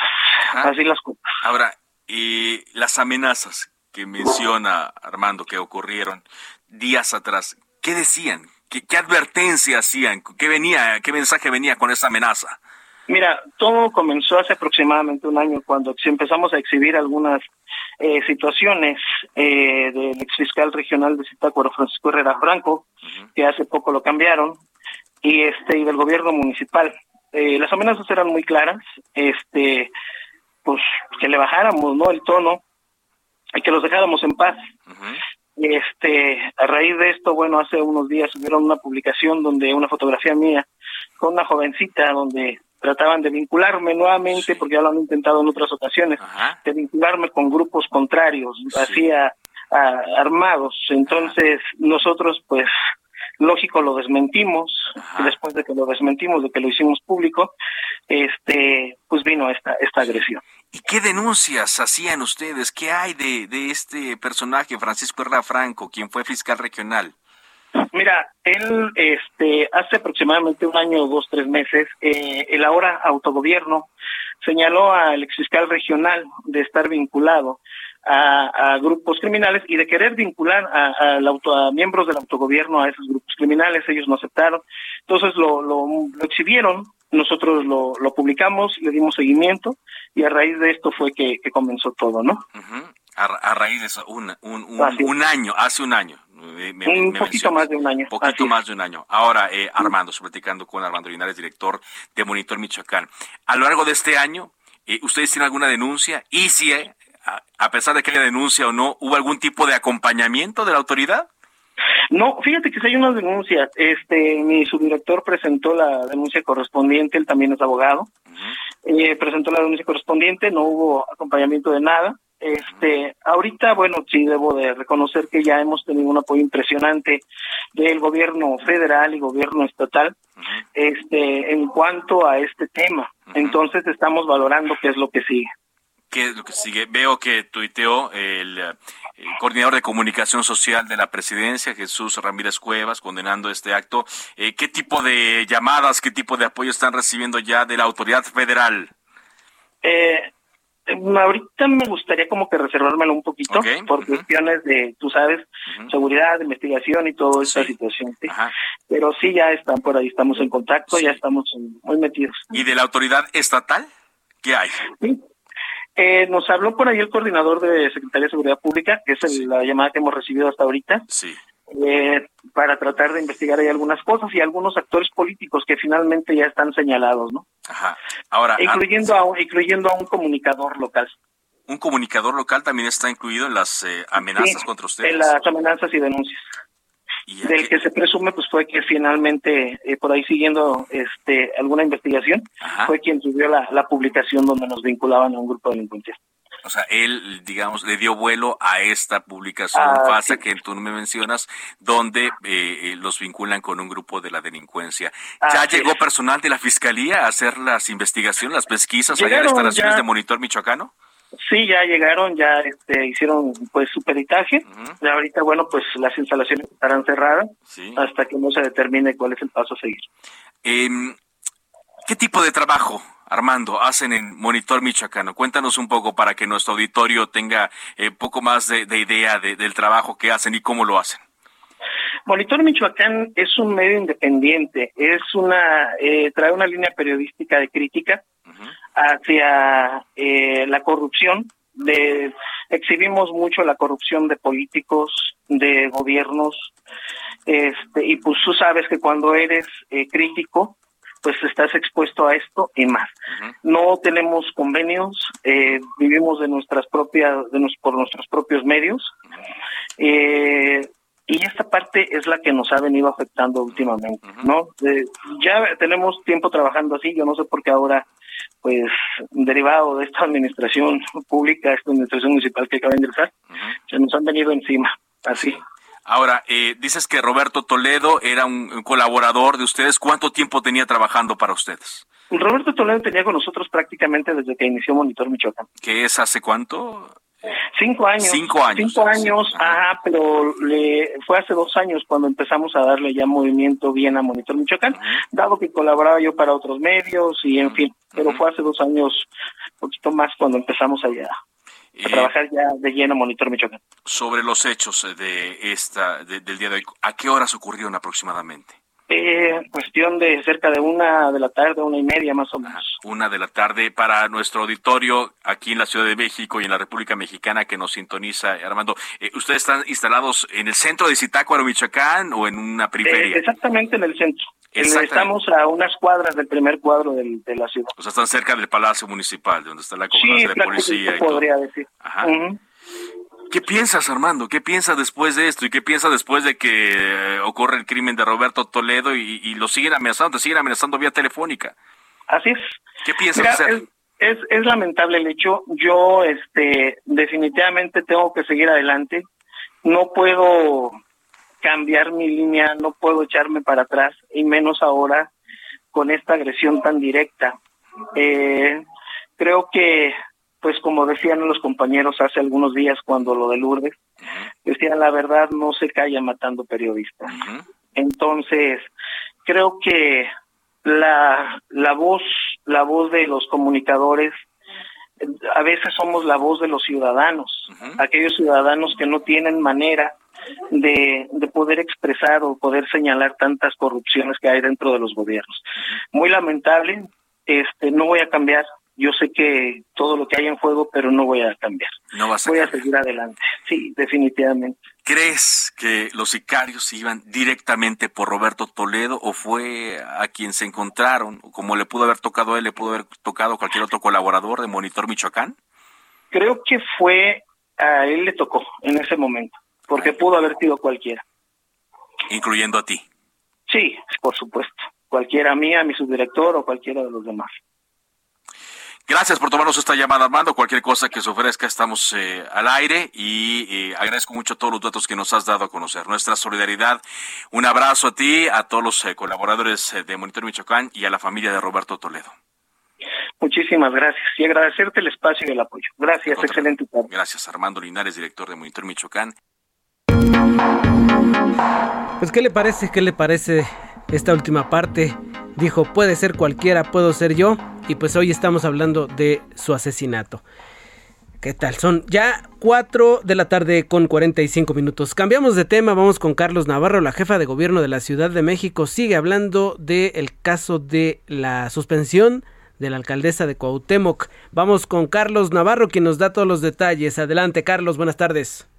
así las cosas. Ahora, y las amenazas que menciona Armando que ocurrieron días atrás, ¿qué decían? ¿Qué, qué advertencia hacían? ¿Qué venía, qué mensaje venía con esa amenaza? Mira, todo comenzó hace aproximadamente un año cuando empezamos a exhibir algunas eh, situaciones eh, del exfiscal regional de Zitácuaro, Francisco Herrera Franco, que hace poco lo cambiaron, y este y del gobierno municipal. Eh, las amenazas eran muy claras, este, pues que le bajáramos, ¿no? El tono y que los dejáramos en paz. Este, a raíz de esto, bueno, hace unos días subieron una publicación donde una fotografía mía con una jovencita donde trataban de vincularme nuevamente, porque ya lo han intentado en otras ocasiones, de vincularme con grupos contrarios, así armados. Entonces, nosotros, pues, lógico, lo desmentimos, después de que lo desmentimos, de que lo hicimos público, este, pues vino esta, esta agresión. ¿Y qué denuncias hacían ustedes? ¿Qué hay de, de este personaje, Francisco Herrera Franco, quien fue fiscal regional? Mira, él, este, hace aproximadamente un año, dos, tres meses, eh, el ahora autogobierno señaló al exfiscal regional de estar vinculado a, grupos criminales y de querer vincular a, a, miembros del autogobierno a esos grupos criminales. Ellos no aceptaron. Entonces lo, lo, exhibieron, nosotros lo, lo, publicamos, le dimos seguimiento y a raíz de esto fue que, comenzó todo, ¿no? a, raíz de eso, un, un, un, año, hace un año. un poquito más de un año. Poquito más de un año. Ahora, eh, Armando, estoy platicando con Armando Linares, director de Monitor Michoacán. A lo largo de este año, eh, ¿ustedes tienen alguna denuncia? Y si, eh, a, pesar de que haya denuncia o no, ¿hubo algún tipo de acompañamiento de la autoridad? No, fíjate que si hay unas denuncias. Este, mi subdirector presentó la denuncia correspondiente, él también es abogado. presentó la denuncia correspondiente, no hubo acompañamiento de nada. Este, ahorita, bueno, sí debo de reconocer que ya hemos tenido un apoyo impresionante del gobierno federal y gobierno estatal, este, en cuanto a este tema. Entonces estamos valorando qué es lo que sigue. ¿Qué es lo que sigue? Veo que tuiteó el, coordinador de comunicación social de la presidencia, Jesús Ramírez Cuevas, condenando este acto. Eh, ¿Qué tipo de llamadas, qué tipo de apoyo están recibiendo ya de la autoridad federal? Eh, ahorita me gustaría como que reservármelo un poquito por cuestiones de, tú sabes, seguridad, investigación y toda esta situación. Pero sí, ya están por ahí, estamos en contacto, ya estamos muy metidos. ¿Y de la autoridad estatal? ¿Qué hay? Eh, nos habló por ahí el coordinador de Secretaría de Seguridad Pública, que es la llamada que hemos recibido hasta ahorita. Sí. Eh, para tratar de investigar ahí algunas cosas y algunos actores políticos que finalmente ya están señalados, ¿no? Ajá. Ahora, incluyendo a un, incluyendo a un comunicador local. Un comunicador local también está incluido en las eh, amenazas contra ustedes. En las amenazas y denuncias. Del que se presume pues fue que finalmente eh, por ahí siguiendo este alguna investigación fue quien subió la, la publicación donde nos vinculaban a un grupo de delincuentes. O sea, él, digamos, le dio vuelo a esta publicación ah, que tú me mencionas, donde eh, eh, los vinculan con un grupo de la delincuencia. ¿Ya llegó personal de la Fiscalía a hacer las investigaciones, las pesquisas allá en las instalaciones de Monitor Michoacano? Sí, ya llegaron, ya este, hicieron pues su peritaje. y ahorita, bueno, pues las instalaciones estarán cerradas hasta que no se determine cuál es el paso a seguir. Em, ¿Qué tipo de trabajo Armando, hacen en Monitor Michoacano? Cuéntanos un poco para que nuestro auditorio tenga eh, poco más de, idea del trabajo que hacen y cómo lo hacen. Monitor Michoacán es un medio independiente, es una eh, trae una línea periodística de crítica hacia eh, la corrupción. De, exhibimos mucho la corrupción de políticos, de gobiernos, este, y pues tú sabes que cuando eres crítico, pues estás expuesto a esto y más. No tenemos convenios, eh, vivimos de nuestras propias, de por nuestros propios medios. Eh, y esta parte es la que nos ha venido afectando últimamente, ¿no? ya tenemos tiempo trabajando así, yo no sé por qué ahora, pues, derivado de esta administración pública, esta administración municipal que acaba de ingresar, se nos han venido encima, así. Ahora, eh, dices que Roberto Toledo era un, colaborador de ustedes. ¿Cuánto tiempo tenía trabajando para ustedes? Roberto Toledo tenía con nosotros prácticamente desde que inició Monitor Michoacán. ¿Qué es hace cuánto? Cinco años. Cinco años. Cinco años, ajá, pero le, fue hace dos años cuando empezamos a darle ya movimiento bien a Monitor Michoacán, dado que colaboraba yo para otros medios y en fin, pero fue hace dos años, un poquito más cuando empezamos allá a trabajar ya de lleno Monitor Michoacán. Sobre los hechos de esta, de- del día de hoy, ¿a qué horas ocurrieron aproximadamente? Eh, cuestión de cerca de una de la tarde, una y media más o menos. Una de la tarde para nuestro auditorio aquí en la Ciudad de México y en la República Mexicana que nos sintoniza. Armando, eh, ¿ustedes están instalados en el centro de Zitácuaro, Michoacán o en una periferia? Eh, exactamente en el centro. Eh. Estamos a unas cuadras del primer cuadro del- de la ciudad. O sea, están cerca del Palacio Municipal, de donde está la Sí, comandancia de prácticamente policía y todo. podría decir. Ajá. ¿Qué piensas, Armando? ¿Qué piensas después de esto? ¿Y qué piensas después de que eh, ocurre el crimen de Roberto Toledo y, y lo siguen amenazando, te siguen amenazando vía telefónica? Así es. ¿Qué piensas Mira, hacer? Es, es, es lamentable el hecho. Yo, este, definitivamente tengo que seguir adelante. No puedo cambiar mi línea, no puedo echarme para atrás, y menos ahora con esta agresión tan directa. Eh, creo que, pues como decían los compañeros hace algunos días cuando lo de Lourdes, decían la verdad no se calla matando periodistas. Entonces, creo que la, la voz, la voz de los comunicadores, a veces somos la voz de los ciudadanos, aquellos ciudadanos que no tienen manera de, de poder expresar o poder señalar tantas corrupciones que hay dentro de los gobiernos. Muy lamentable, este, no voy a cambiar. Yo sé que todo lo que hay en juego, pero no voy a cambiar. No vas a Voy a seguir adelante. Sí, definitivamente. ¿Crees que los sicarios iban directamente por Roberto Toledo o fue a quien se encontraron? Como le pudo haber tocado a él, le pudo haber tocado a cualquier otro colaborador de Monitor Michoacán? Creo que fue a él le tocó en ese momento, porque pudo haber sido cualquiera. Incluyendo a ti. Sí, por supuesto. Cualquiera mía, mi subdirector o cualquiera de los demás. Gracias por tomarnos esta llamada, Armando. Cualquier cosa que se ofrezca, estamos eh, al aire y eh, agradezco mucho todos los datos que nos has dado a conocer. Nuestra solidaridad, un abrazo a ti, a todos los eh, colaboradores eh, de Monitor Michoacán y a la familia de Roberto Toledo. Muchísimas gracias y agradecerte el espacio y el apoyo. Gracias, excelente tarde. Gracias, Armando Linares, director de Monitor Michoacán. Pues, ¿qué le parece? ¿Qué le parece esta última parte? Dijo, puede ser cualquiera, puedo ser yo. Y pues hoy estamos hablando de su asesinato. ¿Qué tal? Son ya 4 de la tarde con 45 minutos. Cambiamos de tema, vamos con Carlos Navarro, la jefa de gobierno de la Ciudad de México. Sigue hablando del caso de la suspensión de la alcaldesa de Cuauhtémoc. Vamos con Carlos Navarro, quien nos da todos los detalles. Adelante, Carlos, buenas tardes.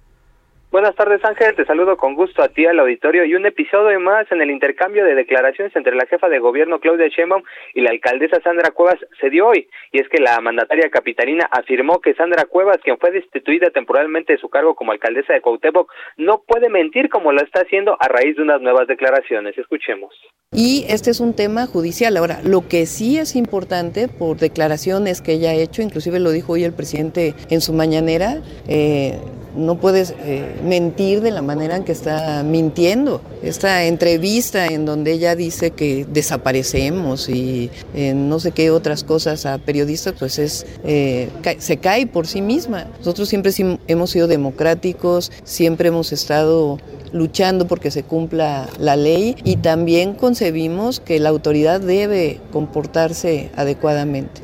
Buenas tardes Ángel, te saludo con gusto a ti al auditorio y un episodio más en el intercambio de declaraciones entre la jefa de gobierno Claudia Sheinbaum y la alcaldesa Sandra Cuevas se dio hoy y es que la mandataria capitalina afirmó que Sandra Cuevas, quien fue destituida temporalmente de su cargo como alcaldesa de Cuauhtémoc, no puede mentir como lo está haciendo a raíz de unas nuevas declaraciones. Escuchemos. Y este es un tema judicial. Ahora, lo que sí es importante por declaraciones que ella ha hecho, inclusive lo dijo hoy el presidente en su mañanera, eh, no puedes eh, mentir de la manera en que está mintiendo. Esta entrevista en donde ella dice que desaparecemos y eh, no sé qué otras cosas a periodistas, pues es eh, se cae por sí misma. Nosotros siempre hemos sido democráticos, siempre hemos estado luchando porque se cumpla la ley y también concebimos que la autoridad debe comportarse adecuadamente.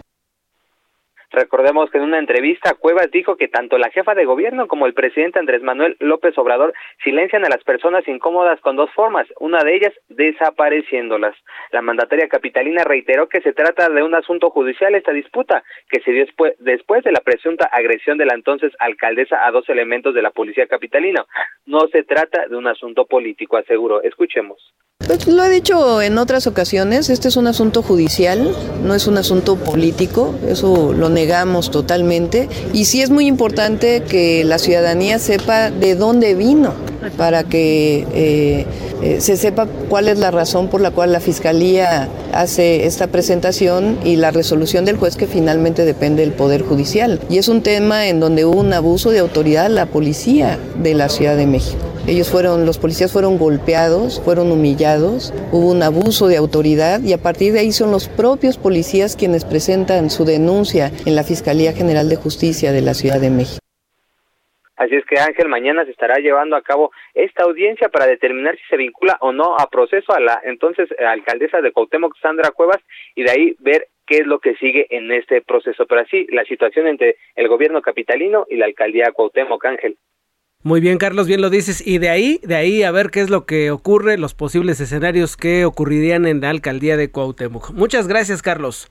Recordemos que en una entrevista Cuevas dijo que tanto la jefa de gobierno como el presidente Andrés Manuel López Obrador silencian a las personas incómodas con dos formas, una de ellas desapareciéndolas. La mandataria capitalina reiteró que se trata de un asunto judicial esta disputa que se dio después, de la presunta agresión de la entonces alcaldesa a dos elementos de la policía capitalina. No se trata de un asunto político, aseguró. Escuchemos. Pues lo he dicho en otras ocasiones, este es un asunto judicial, no es un asunto político, eso lo negamos totalmente. Y sí es muy importante que la ciudadanía sepa de dónde vino, para que eh, eh, se sepa cuál es la razón por la cual la Fiscalía hace esta presentación y la resolución del juez que finalmente depende del Poder Judicial. Y es un tema en donde hubo un abuso de autoridad la policía de la Ciudad de México. Ellos fueron, los policías fueron golpeados, fueron humillados, hubo un abuso de autoridad y a partir de ahí son los propios policías quienes presentan su denuncia en la Fiscalía General de Justicia de la Ciudad de México. Así es que Ángel, mañana se estará llevando a cabo esta audiencia para determinar si se vincula o no a proceso a la entonces alcaldesa de Cuauhtémoc, Sandra Cuevas, y de ahí ver qué es lo que sigue en este proceso. Pero así, la situación entre el gobierno capitalino y la alcaldía Cuauhtémoc, Ángel. Muy bien, Carlos, bien lo dices. Y de ahí, de ahí a ver qué es lo que ocurre, los posibles escenarios que ocurrirían en la alcaldía de Cuauhtémoc. Muchas gracias, Carlos.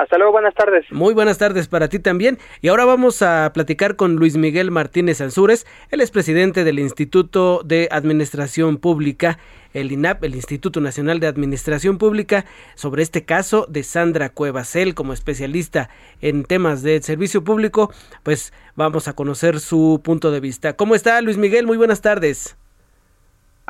Hasta luego, buenas tardes. Muy buenas tardes para ti también. Y ahora vamos a platicar con Luis Miguel Martínez Ansúrez, él es presidente del Instituto de Administración Pública, el INAP, el Instituto Nacional de Administración Pública, sobre este caso de Sandra Cuevas. Él, como especialista en temas de servicio público, pues vamos a conocer su punto de vista. ¿Cómo está Luis Miguel? Muy buenas tardes.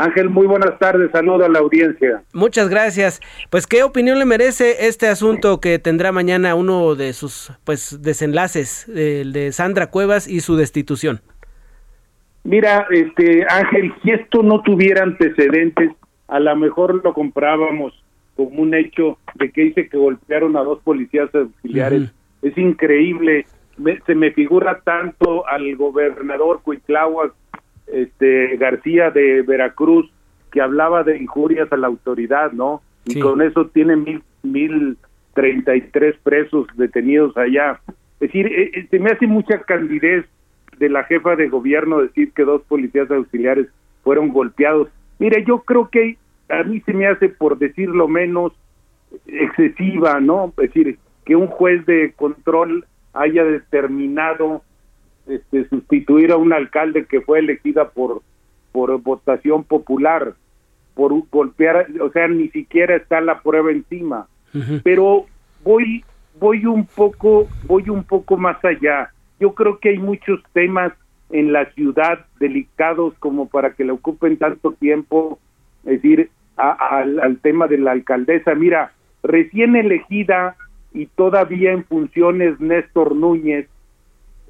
Ángel, muy buenas tardes, saludo a la audiencia. Muchas gracias. Pues, ¿qué opinión le merece este asunto que tendrá mañana uno de sus pues desenlaces, el de Sandra Cuevas y su destitución? Mira, este Ángel, si esto no tuviera antecedentes, a lo mejor lo comprábamos como un hecho de que dice que golpearon a dos policías auxiliares. Es increíble, se me figura tanto al gobernador Cuitláhuac este García de Veracruz que hablaba de injurias a la autoridad, ¿no? Y con eso tiene mil mil treinta y tres presos detenidos allá. Es decir, eh, eh, se me hace mucha candidez de la jefa de gobierno decir que dos policías auxiliares fueron golpeados. Mire, yo creo que a mí se me hace, por decirlo menos, excesiva, ¿no? Es decir, que un juez de control haya determinado este, sustituir a un alcalde que fue elegida por por votación popular, por golpear, o sea, ni siquiera está la prueba encima. Pero voy voy un poco voy un poco más allá. Yo creo que hay muchos temas en la ciudad delicados como para que le ocupen tanto tiempo, es decir, al tema de la alcaldesa. Mira, recién elegida y todavía en funciones Néstor Núñez,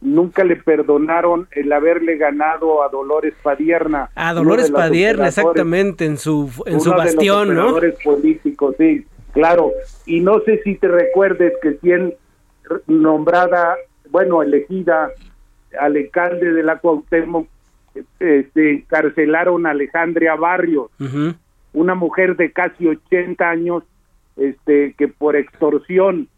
nunca le perdonaron el haberle ganado a Dolores Padierna. A Dolores Padierna, exactamente, en su, en su bastión, de los ¿no? políticos, sí, claro. Y no sé si te recuerdes que quien nombrada, bueno, elegida al alcalde de la Cuauhtémoc, este, encarcelaron a Alejandra Barrios, una mujer de casi 80 años, este, que por extorsión,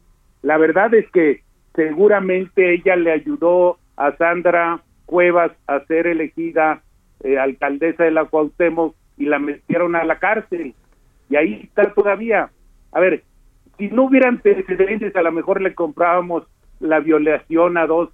la verdad es que seguramente ella le ayudó a Sandra Cuevas a ser elegida eh, alcaldesa de la Cuauhtémoc y la metieron a la cárcel y ahí está todavía. A ver, si no hubiera antecedentes, a lo mejor le comprábamos la violación a dos,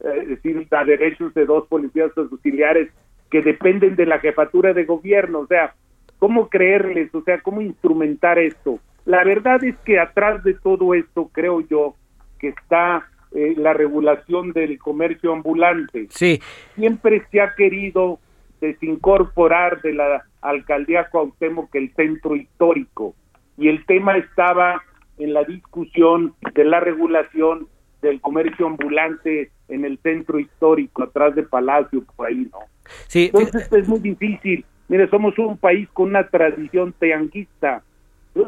eh, a derechos de dos policías auxiliares que dependen de la jefatura de gobierno. O sea, ¿cómo creerles? O sea, ¿cómo instrumentar esto? La verdad es que atrás de todo esto, creo yo, que está eh, la regulación del comercio ambulante. Sí. Siempre se ha querido desincorporar de la alcaldía Cuauhtémoc el centro histórico y el tema estaba en la discusión de la regulación del comercio ambulante en el centro histórico, atrás de Palacio, por ahí, ¿no? Sí. Entonces es muy difícil. Mire, somos un país con una tradición teanguista,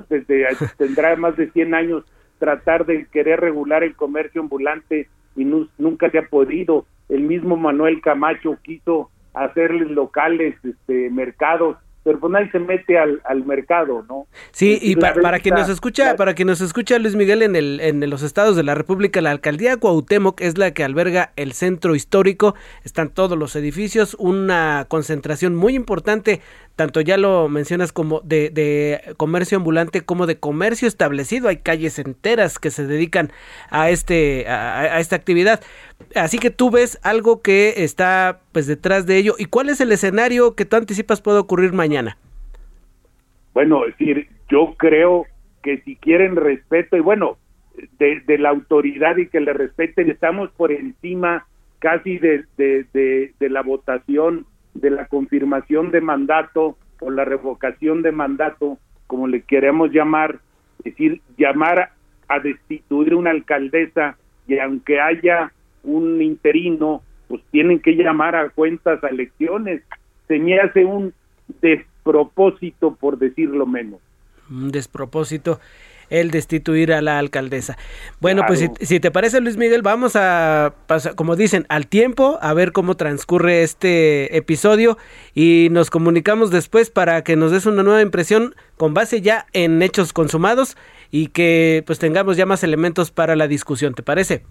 desde tendrá más de 100 años tratar de querer regular el comercio ambulante y nunca se ha podido. El mismo Manuel Camacho quiso hacerles locales, este, mercados pero pues nadie se mete al, al mercado, ¿no? Sí, y, para quien nos escucha, para quien nos escucha Luis Miguel en el en los estados de la República, la alcaldía Cuauhtémoc es la que alberga el centro histórico, están todos los edificios, una concentración muy importante, tanto ya lo mencionas como de, comercio ambulante como de comercio establecido, hay calles enteras que se dedican a este a esta actividad. Así que tú ves algo que está pues detrás de ello. ¿Y cuál es el escenario que tú anticipas puede ocurrir mañana? Bueno, es decir, yo creo que si quieren respeto y bueno, de, la autoridad y que le respeten, estamos por encima casi de, la votación, de la confirmación de mandato o la revocación de mandato, como le queremos llamar, es decir, llamar a destituir una alcaldesa y aunque haya un interino, pues tienen que llamar a cuentas a elecciones. Se me hace un despropósito, por decirlo menos. Un despropósito. El destituir a la alcaldesa. Bueno, pues si, te parece Luis Miguel, vamos a pasar, como dicen, al tiempo, a ver cómo transcurre este episodio y nos comunicamos después para que nos des una nueva impresión con base ya en hechos consumados y que pues tengamos ya más elementos para la discusión, ¿te parece?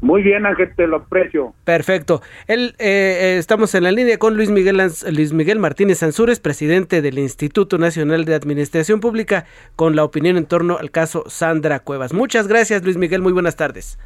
Muy bien, Ángel, te lo aprecio. Perfecto. Eh, eh, estamos en la línea con Luis Miguel, Luis Miguel Martínez Ansúrez, presidente del Instituto Nacional de Administración Pública, con la opinión en torno al caso Sandra Cuevas. Muchas gracias, Luis Miguel. Muy buenas tardes.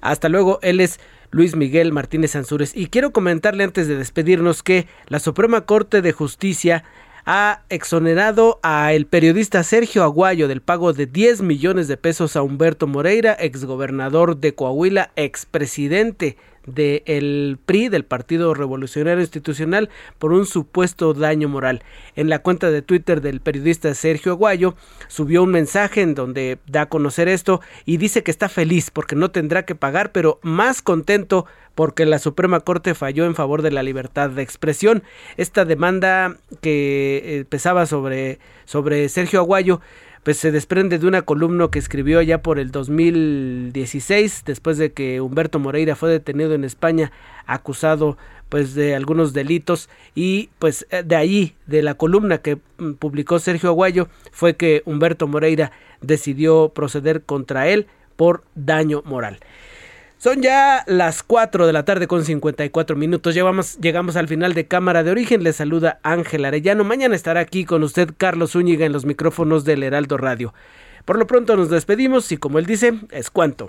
Hasta luego. Él es Luis Miguel Martínez Ansúrez. Y quiero comentarle antes de despedirnos que la Suprema Corte de Justicia ha exonerado a el periodista Sergio Aguayo del pago de 10 millones de pesos a Humberto Moreira, exgobernador de Coahuila, expresidente del PRI, del Partido Revolucionario Institucional, por un supuesto daño moral. En la cuenta de Twitter del periodista Sergio Aguayo subió un mensaje en donde da a conocer esto y dice que está feliz porque no tendrá que pagar, pero más contento porque la Suprema Corte falló en favor de la libertad de expresión. Esta demanda que eh, pesaba sobre, sobre Sergio Aguayo pues se desprende de una columna que escribió ya por el 2016 después de que Humberto Moreira fue detenido en España acusado pues de algunos delitos y pues eh, de ahí de la columna que mm, publicó Sergio Aguayo fue que Humberto Moreira decidió proceder contra él por daño moral. Son ya las 4 de la tarde con 54 minutos. Llegamos, llegamos al final de Cámara de Origen. Le saluda Ángel Arellano. Mañana estará aquí con usted Carlos Zúñiga en los micrófonos del Heraldo Radio. Por lo pronto nos despedimos y como él dice, es cuanto.